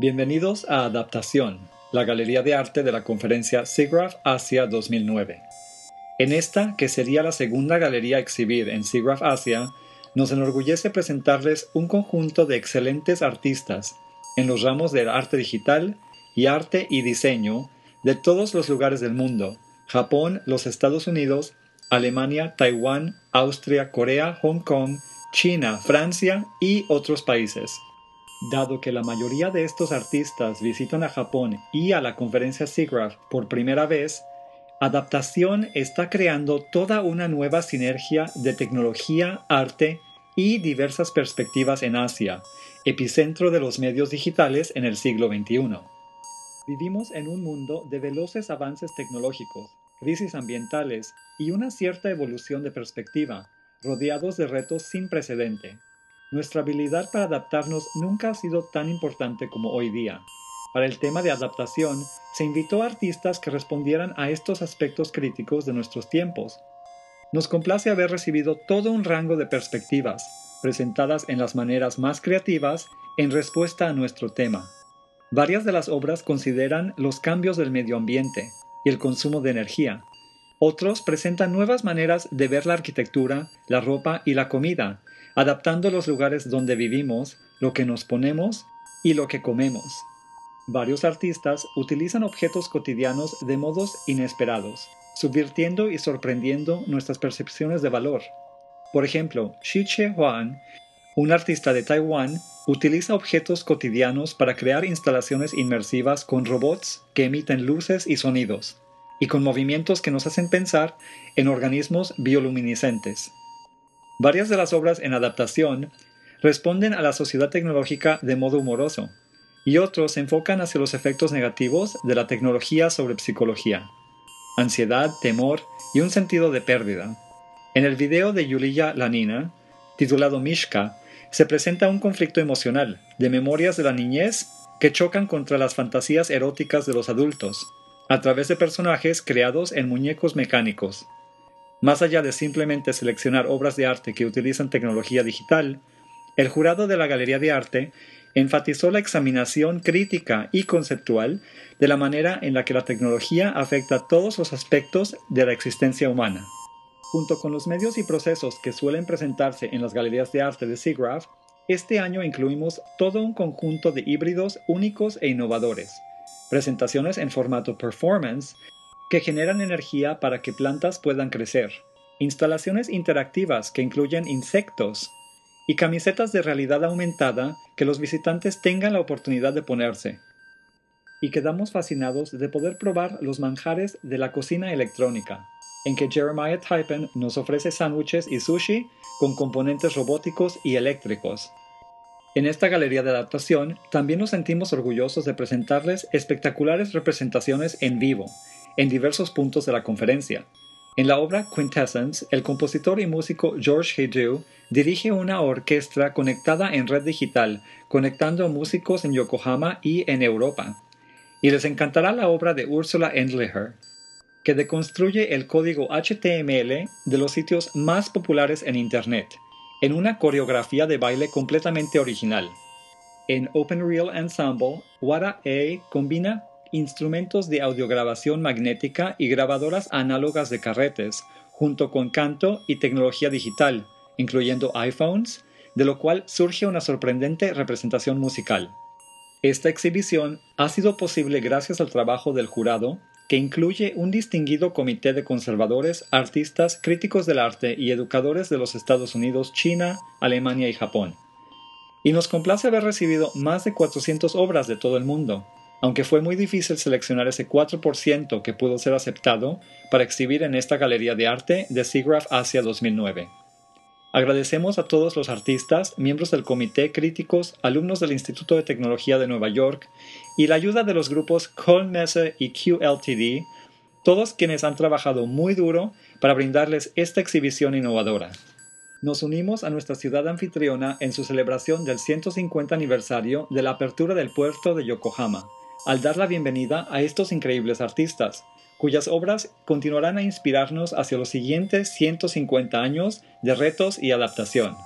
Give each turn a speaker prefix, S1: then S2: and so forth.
S1: Bienvenidos a Adaptación, la galería de arte de la conferencia SIGGRAPH Asia 2009. En esta, que sería la segunda galería a exhibir en SIGGRAPH Asia, nos enorgullece presentarles un conjunto de excelentes artistas en los ramos del arte digital y arte y diseño de todos los lugares del mundo, Japón, los Estados Unidos, Alemania, Taiwán, Austria, Corea, Hong Kong, China, Francia y otros países. Dado que la mayoría de estos artistas visitan a Japón y a la conferencia SIGGRAPH por primera vez, Adaptación está creando toda una nueva sinergia de tecnología, arte y diversas perspectivas en Asia, epicentro de los medios digitales en el siglo XXI. Vivimos en un mundo de veloces avances tecnológicos, crisis ambientales y una cierta evolución de perspectiva, rodeados de retos sin precedente. Nuestra habilidad para adaptarnos nunca ha sido tan importante como hoy día. Para el tema de adaptación, se invitó a artistas que respondieran a estos aspectos críticos de nuestros tiempos. Nos complace haber recibido todo un rango de perspectivas, presentadas en las maneras más creativas en respuesta a nuestro tema. Varias de las obras consideran los cambios del medio ambiente y el consumo de energía. Otros presentan nuevas maneras de ver la arquitectura, la ropa y la comida, adaptando los lugares donde vivimos, lo que nos ponemos y lo que comemos. Varios artistas utilizan objetos cotidianos de modos inesperados, subvirtiendo y sorprendiendo nuestras percepciones de valor. Por ejemplo, Xi Che Huang, un artista de Taiwán, utiliza objetos cotidianos para crear instalaciones inmersivas con robots que emiten luces y sonidos, y con movimientos que nos hacen pensar en organismos bioluminiscentes. Varias de las obras en adaptación responden a la sociedad tecnológica de modo humoroso, y otros se enfocan hacia los efectos negativos de la tecnología sobre psicología, ansiedad, temor y un sentido de pérdida. En el video de Yulia Lanina, titulado Mishka, se presenta un conflicto emocional de memorias de la niñez que chocan contra las fantasías eróticas de los adultos, a través de personajes creados en muñecos mecánicos. Más allá de simplemente seleccionar obras de arte que utilizan tecnología digital, el jurado de la Galería de Arte enfatizó la examinación crítica y conceptual de la manera en la que la tecnología afecta todos los aspectos de la existencia humana. Junto con los medios y procesos que suelen presentarse en las galerías de arte de SIGGRAPH, este año incluimos todo un conjunto de híbridos únicos e innovadores, presentaciones en formato performance que generan energía para que plantas puedan crecer, instalaciones interactivas que incluyen insectos y camisetas de realidad aumentada que los visitantes tengan la oportunidad de ponerse. Y quedamos fascinados de poder probar los manjares de la cocina electrónica, en que Jeremiah Typen nos ofrece sándwiches y sushi con componentes robóticos y eléctricos. En esta galería de adaptación también nos sentimos orgullosos de presentarles espectaculares representaciones en vivo, en diversos puntos de la conferencia. En la obra Quintessence, el compositor y músico George Heydew dirige una orquesta conectada en red digital, conectando músicos en Yokohama y en Europa. Y les encantará la obra de Ursula Endlicher, que deconstruye el código HTML de los sitios más populares en Internet, en una coreografía de baile completamente original. En Open Real Ensemble, Wada A combina instrumentos de audiograbación magnética y grabadoras análogas de carretes, junto con canto y tecnología digital, incluyendo iPhones, de lo cual surge una sorprendente representación musical. Esta exhibición ha sido posible gracias al trabajo del jurado, que incluye un distinguido comité de conservadores, artistas, críticos del arte y educadores de los Estados Unidos, China, Alemania y Japón. Y nos complace haber recibido más de 400 obras de todo el mundo, aunque fue muy difícil seleccionar ese 4% que pudo ser aceptado para exhibir en esta galería de arte de SIGGRAPH Asia 2009. Agradecemos a todos los artistas, miembros del comité, críticos, alumnos del Instituto de Tecnología de Nueva York y la ayuda de los grupos Colmese y QLTD, todos quienes han trabajado muy duro para brindarles esta exhibición innovadora. Nos unimos a nuestra ciudad anfitriona en su celebración del 150 aniversario de la apertura del puerto de Yokohama al dar la bienvenida a estos increíbles artistas, cuyas obras continuarán a inspirarnos hacia los siguientes 150 años de retos y adaptación.